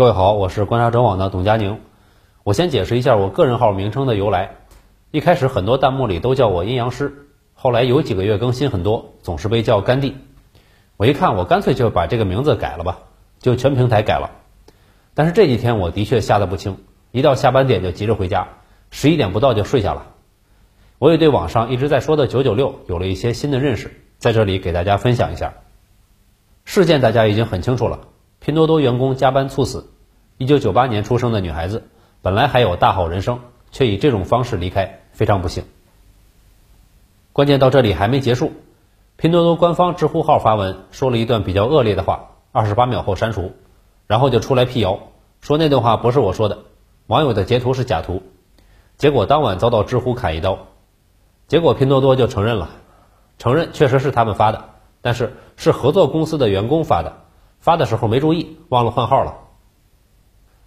各位好，我是观察者网的董佳宁。我先解释一下我个人号名称的由来。一开始很多弹幕里都叫我阴阳师，后来有几个月更新很多，总是被叫甘地。我一看，我干脆就把这个名字改了吧，就全平台改了。但是这几天我的确吓得不轻，一到下班点就急着回家，十一点不到就睡下了。我也对网上一直在说的九九六有了一些新的认识，在这里给大家分享一下。事件大家已经很清楚了。拼多多员工加班猝死，一九九八年出生的女孩子，本来还有大好人生，却以这种方式离开，非常不幸。关键到这里还没结束，拼多多官方知乎号发文说了一段比较恶劣的话，二十八秒后删除，然后就出来辟谣，说那段话不是我说的，网友的截图是假图，结果当晚遭到知乎砍一刀，结果拼多多就承认了，承认确实是他们发的，但是是合作公司的员工发的。发的时候没注意，忘了换号了。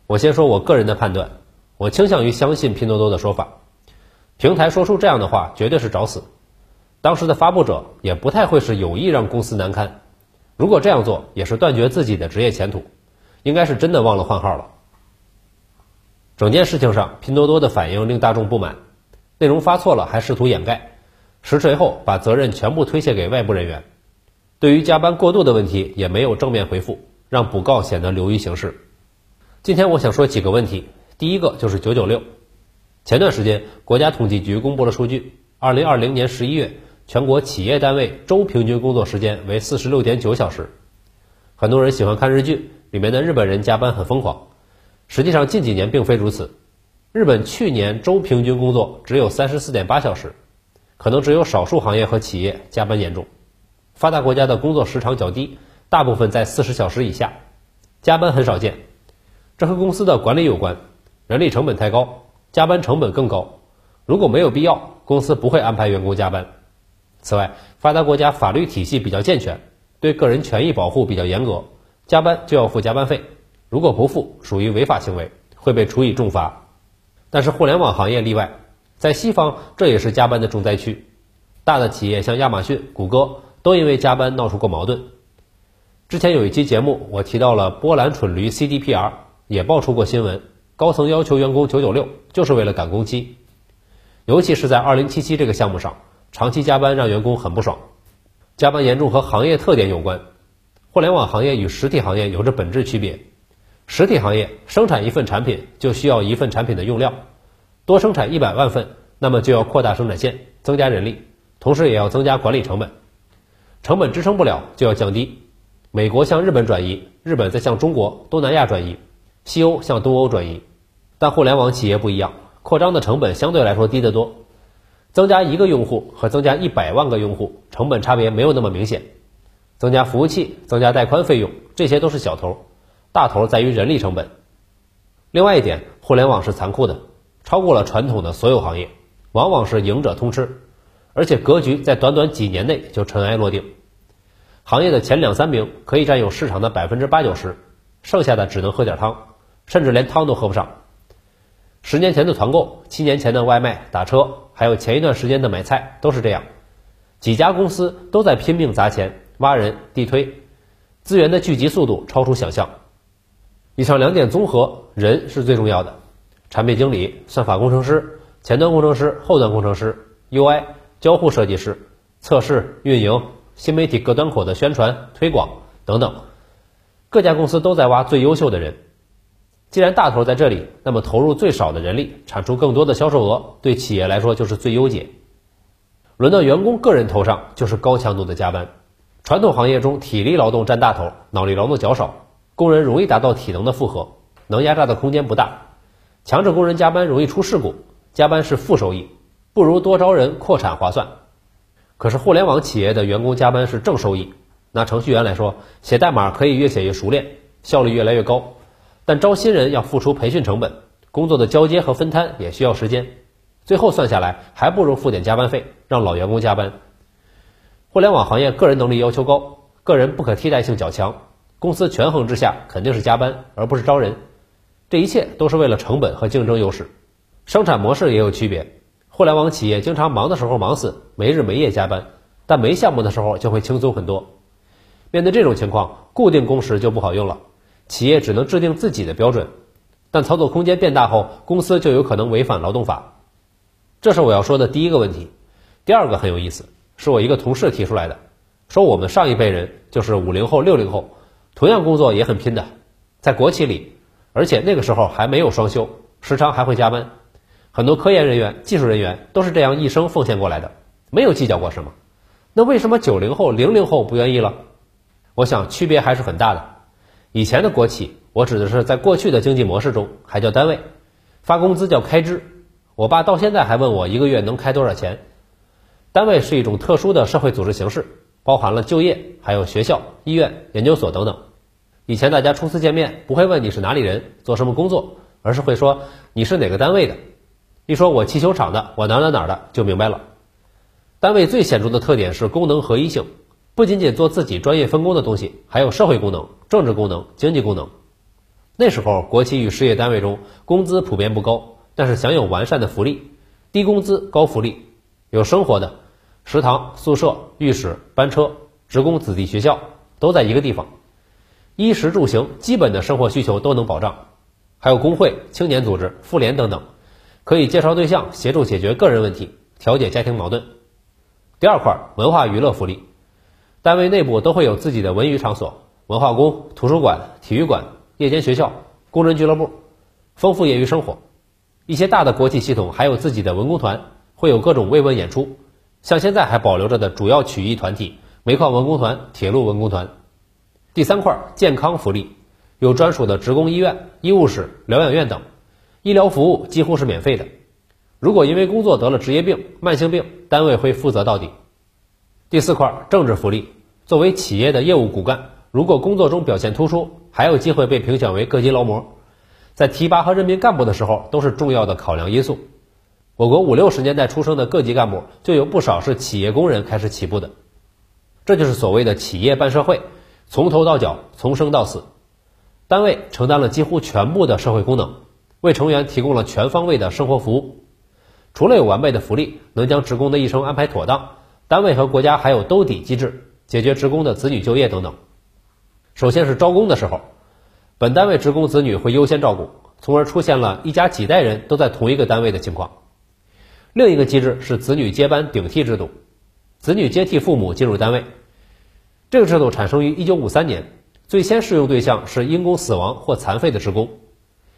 我先说我个人的判断，我倾向于相信拼多多的说法。平台说出这样的话，绝对是找死。当时的发布者也不太会是有意让公司难堪。如果这样做，也是断绝自己的职业前途。应该是真的忘了换号了。整件事情上，拼多多的反应令大众不满，内容发错了还试图掩盖，实锤后把责任全部推卸给外部人员。对于加班过度的问题也没有正面回复，让补告显得流于形式。今天我想说几个问题，第一个就是九九六。前段时间，国家统计局公布了数据，二零二零年十一月，全国企业单位周平均工作时间为四十六点九小时。很多人喜欢看日剧，里面的日本人加班很疯狂，实际上近几年并非如此。日本去年周平均工作只有三十四点八小时，可能只有少数行业和企业加班严重。发达国家的工作时长较低，大部分在四十小时以下，加班很少见。这和公司的管理有关，人力成本太高，加班成本更高。如果没有必要，公司不会安排员工加班。此外，发达国家法律体系比较健全，对个人权益保护比较严格，加班就要付加班费，如果不付，属于违法行为，会被处以重罚。但是互联网行业例外，在西方这也是加班的重灾区，大的企业像亚马逊、谷歌。都因为加班闹出过矛盾。之前有一期节目，我提到了波兰蠢驴 CDPR，也爆出过新闻，高层要求员工九九六，就是为了赶工期。尤其是在二零七七这个项目上，长期加班让员工很不爽。加班严重和行业特点有关，互联网行业与实体行业有着本质区别。实体行业生产一份产品就需要一份产品的用料，多生产一百万份，那么就要扩大生产线，增加人力，同时也要增加管理成本。成本支撑不了就要降低，美国向日本转移，日本再向中国、东南亚转移，西欧向东欧转移。但互联网企业不一样，扩张的成本相对来说低得多，增加一个用户和增加一百万个用户，成本差别没有那么明显。增加服务器、增加带宽费用，这些都是小头，大头在于人力成本。另外一点，互联网是残酷的，超过了传统的所有行业，往往是赢者通吃。而且格局在短短几年内就尘埃落定，行业的前两三名可以占有市场的百分之八九十，剩下的只能喝点汤，甚至连汤都喝不上。十年前的团购，七年前的外卖打车，还有前一段时间的买菜，都是这样。几家公司都在拼命砸钱挖人地推，资源的聚集速度超出想象。以上两点综合，人是最重要的，产品经理、算法工程师、前端工程师、后端工程师、UI。交互设计师、测试、运营、新媒体各端口的宣传推广等等，各家公司都在挖最优秀的人。既然大头在这里，那么投入最少的人力，产出更多的销售额，对企业来说就是最优解。轮到员工个人头上，就是高强度的加班。传统行业中，体力劳动占大头，脑力劳动较少，工人容易达到体能的负荷，能压榨的空间不大。强制工人加班容易出事故，加班是负收益。不如多招人扩产划算，可是互联网企业的员工加班是正收益。拿程序员来说，写代码可以越写越熟练，效率越来越高，但招新人要付出培训成本，工作的交接和分摊也需要时间，最后算下来还不如付点加班费，让老员工加班。互联网行业个人能力要求高，个人不可替代性较强，公司权衡之下肯定是加班而不是招人，这一切都是为了成本和竞争优势，生产模式也有区别。互联网企业经常忙的时候忙死，没日没夜加班，但没项目的时候就会轻松很多。面对这种情况，固定工时就不好用了，企业只能制定自己的标准，但操作空间变大后，公司就有可能违反劳动法。这是我要说的第一个问题。第二个很有意思，是我一个同事提出来的，说我们上一辈人就是五零后、六零后，同样工作也很拼的，在国企里，而且那个时候还没有双休，时常还会加班。很多科研人员、技术人员都是这样一生奉献过来的，没有计较过什么。那为什么九零后、零零后不愿意了？我想区别还是很大的。以前的国企，我指的是在过去的经济模式中还叫单位，发工资叫开支。我爸到现在还问我一个月能开多少钱。单位是一种特殊的社会组织形式，包含了就业，还有学校、医院、研究所等等。以前大家初次见面不会问你是哪里人、做什么工作，而是会说你是哪个单位的。一说我汽修厂的，我哪哪哪的，就明白了。单位最显著的特点是功能合一性，不仅仅做自己专业分工的东西，还有社会功能、政治功能、经济功能。那时候国企与事业单位中工资普遍不高，但是享有完善的福利，低工资高福利，有生活的食堂、宿舍、浴室、班车，职工子弟学校都在一个地方，衣食住行基本的生活需求都能保障，还有工会、青年组织、妇联等等，可以介绍对象，协助解决个人问题，调解家庭矛盾。第二块文化娱乐福利，单位内部都会有自己的文娱场所，文化宫、图书馆、体育馆、夜间学校、工人俱乐部，丰富业余生活。一些大的国企系统还有自己的文工团，会有各种慰问演出，像现在还保留着的主要曲艺团体煤矿文工团、铁路文工团。第三块健康福利，有专属的职工医院、医务室、疗养院等，医疗服务几乎是免费的。如果因为工作得了职业病、慢性病，单位会负责到底。第四块政治福利，作为企业的业务骨干，如果工作中表现突出，还有机会被评选为各级劳模，在提拔和任命干部的时候都是重要的考量因素。我国五六十年代出生的各级干部就有不少是企业工人开始起步的，这就是所谓的企业办社会，从头到脚，从生到死，单位承担了几乎全部的社会功能，为成员提供了全方位的生活服务。除了有完备的福利，能将职工的一生安排妥当，单位和国家还有兜底机制，解决职工的子女就业等等。首先是招工的时候，本单位职工子女会优先照顾，从而出现了一家几代人都在同一个单位的情况。另一个机制是子女接班顶替制度，子女接替父母进入单位。这个制度产生于1953年，最先适用对象是因公死亡或残废的职工。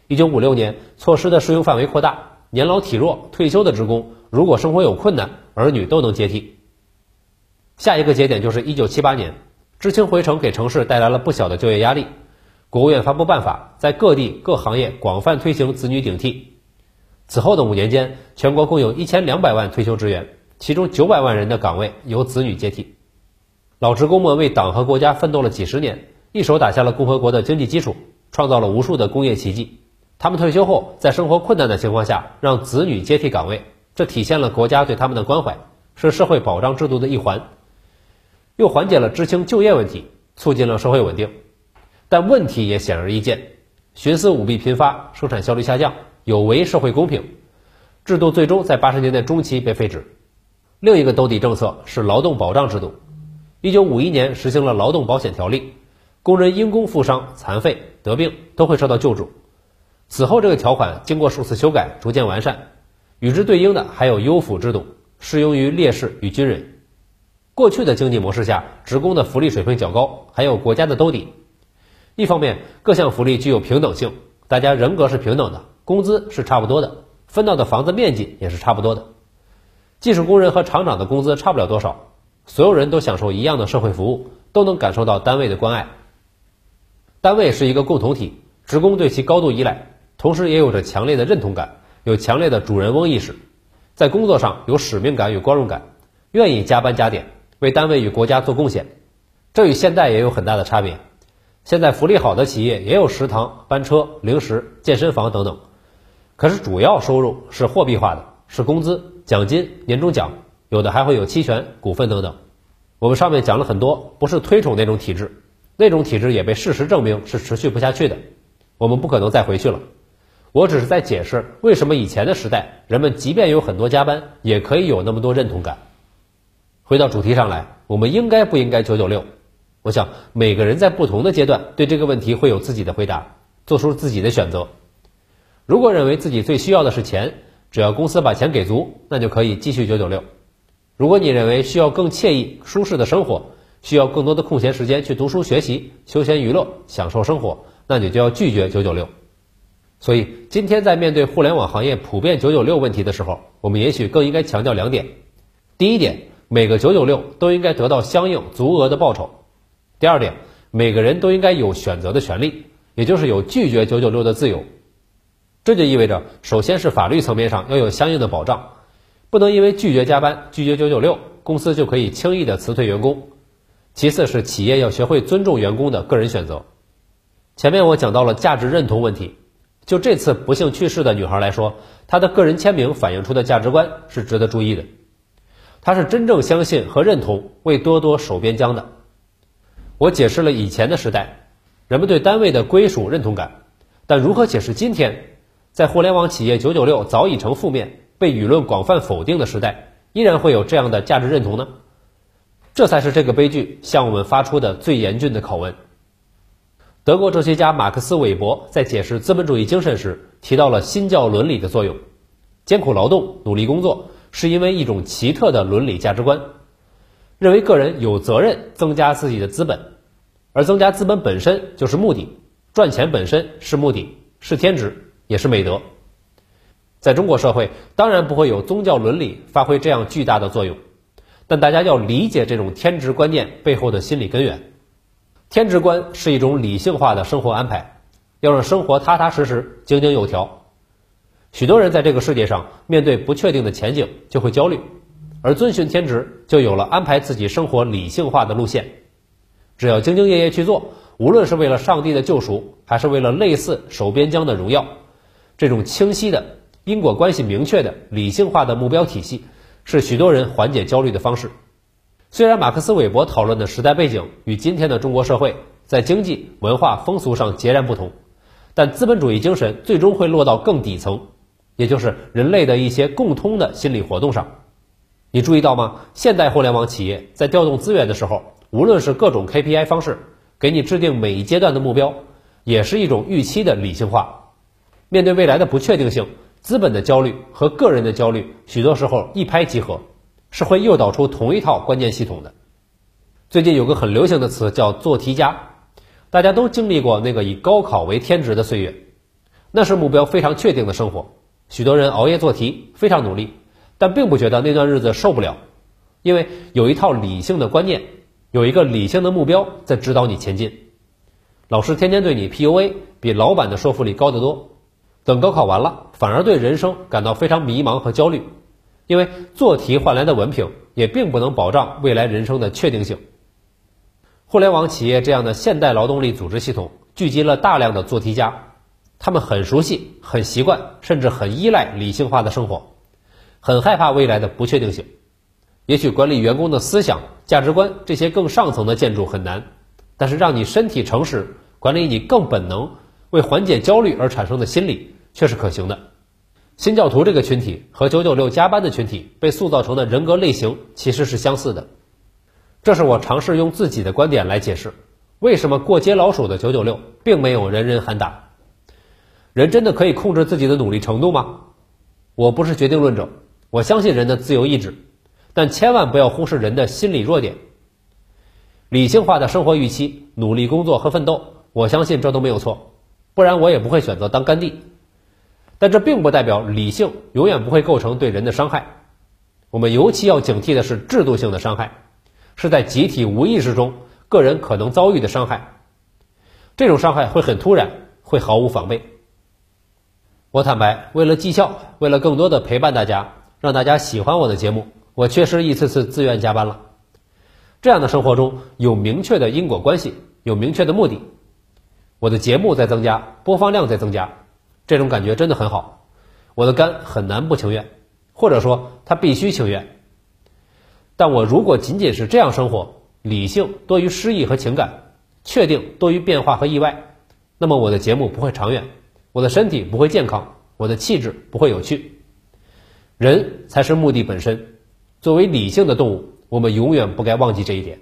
1956年，措施的适用范围扩大。年老体弱、退休的职工，如果生活有困难，儿女都能接替。下一个节点就是一九七八年，知青回城给城市带来了不小的就业压力。国务院发布办法，在各地各行业广泛推行子女顶替。此后的五年间，全国共有一千两百万退休职员，其中九百万人的岗位由子女接替。老职工们为党和国家奋斗了几十年，一手打下了共和国的经济基础，创造了无数的工业奇迹。他们退休后，在生活困难的情况下，让子女接替岗位，这体现了国家对他们的关怀，是社会保障制度的一环，又缓解了知青就业问题，促进了社会稳定。但问题也显而易见：徇私舞弊频发，生产效率下降，有违社会公平。制度最终在八十年代中期被废止。另一个兜底政策是劳动保障制度。一九五一年实行了劳动保险条例，工人因公负伤、残废、得病都会受到救助。此后，这个条款经过数次修改，逐渐完善。与之对应的还有优抚制度，适用于烈士与军人。过去的经济模式下，职工的福利水平较高，还有国家的兜底。一方面，各项福利具有平等性，大家人格是平等的，工资是差不多的，分到的房子面积也是差不多的。技术工人和厂长的工资差不了多少，所有人都享受一样的社会服务，都能感受到单位的关爱。单位是一个共同体，职工对其高度依赖。同时也有着强烈的认同感，有强烈的主人翁意识，在工作上有使命感与光荣感，愿意加班加点，为单位与国家做贡献。这与现在也有很大的差别。现在福利好的企业也有食堂、班车、零食、健身房等等，可是主要收入是货币化的，是工资、奖金、年终奖，有的还会有期权、股份等等。我们上面讲了很多，不是推崇那种体制，那种体制也被事实证明是持续不下去的，我们不可能再回去了。我只是在解释为什么以前的时代，人们即便有很多加班，也可以有那么多认同感。回到主题上来，我们应该不应该九九六？我想每个人在不同的阶段对这个问题会有自己的回答，做出自己的选择。如果认为自己最需要的是钱，只要公司把钱给足，那就可以继续九九六。如果你认为需要更惬意、舒适的生活，需要更多的空闲时间去读书学习、休闲娱乐、享受生活，那你就要拒绝九九六。所以，今天在面对互联网行业普遍九九六问题的时候，我们也许更应该强调两点：第一点，每个九九六都应该得到相应足额的报酬；第二点，每个人都应该有选择的权利，也就是有拒绝九九六的自由。这就意味着，首先是法律层面上要有相应的保障，不能因为拒绝加班、拒绝九九六，公司就可以轻易的辞退员工；其次是企业要学会尊重员工的个人选择。前面我讲到了价值认同问题。就这次不幸去世的女孩来说，她的个人签名反映出的价值观是值得注意的。她是真正相信和认同为多多守边疆的。我解释了以前的时代，人们对单位的归属认同感，但如何解释今天，在互联网企业九九六早已成负面、被舆论广泛否定的时代，依然会有这样的价值认同呢？这才是这个悲剧向我们发出的最严峻的拷问。德国哲学家马克思韦伯在解释资本主义精神时提到了新教伦理的作用。艰苦劳动、努力工作，是因为一种奇特的伦理价值观，认为个人有责任增加自己的资本，而增加资本本身就是目的，赚钱本身是目的，是天职，也是美德。在中国社会，当然不会有宗教伦理发挥这样巨大的作用，但大家要理解这种天职观念背后的心理根源。天职观是一种理性化的生活安排，要让生活踏踏实实、井井有条。许多人在这个世界上面对不确定的前景就会焦虑，而遵循天职就有了安排自己生活理性化的路线。只要兢兢业业去做，无论是为了上帝的救赎，还是为了类似守边疆的荣耀，这种清晰的因果关系明确的理性化的目标体系，是许多人缓解焦虑的方式。虽然马克思韦伯讨论的时代背景与今天的中国社会在经济、文化、风俗上截然不同，但资本主义精神最终会落到更底层，也就是人类的一些共通的心理活动上。你注意到吗？现代互联网企业在调动资源的时候，无论是各种 KPI 方式，给你制定每一阶段的目标，也是一种预期的理性化。面对未来的不确定性，资本的焦虑和个人的焦虑，许多时候一拍即合。是会诱导出同一套关键系统的。最近有个很流行的词叫“做题家”，大家都经历过那个以高考为天职的岁月，那是目标非常确定的生活。许多人熬夜做题，非常努力，但并不觉得那段日子受不了，因为有一套理性的观念，有一个理性的目标在指导你前进。老师天天对你 PUA，比老板的说服力高得多。等高考完了，反而对人生感到非常迷茫和焦虑。因为做题换来的文凭也并不能保障未来人生的确定性。互联网企业这样的现代劳动力组织系统聚集了大量的做题家，他们很熟悉、很习惯，甚至很依赖理性化的生活，很害怕未来的不确定性。也许管理员工的思想、价值观这些更上层的建筑很难，但是让你身体诚实，管理你更本能、为缓解焦虑而产生的心理，却是可行的。新教徒这个群体和九九六加班的群体被塑造成的人格类型其实是相似的，这是我尝试用自己的观点来解释，为什么过街老鼠的九九六并没有人人喊打。人真的可以控制自己的努力程度吗？我不是决定论者，我相信人的自由意志，但千万不要忽视人的心理弱点。理性化的生活预期、努力工作和奋斗，我相信这都没有错，不然我也不会选择当甘地。但这并不代表理性永远不会构成对人的伤害。我们尤其要警惕的是制度性的伤害，是在集体无意识中个人可能遭遇的伤害。这种伤害会很突然，会毫无防备。我坦白，为了绩效，为了更多的陪伴大家，让大家喜欢我的节目，我确实一次次自愿加班了。这样的生活中有明确的因果关系，有明确的目的。我的节目在增加，播放量在增加。这种感觉真的很好，我的肝很难不情愿，或者说他必须情愿。但我如果仅仅是这样生活，理性多于诗意和情感，确定多于变化和意外，那么我的节目不会长远，我的身体不会健康，我的气质不会有趣。人才是目的本身，作为理性的动物，我们永远不该忘记这一点。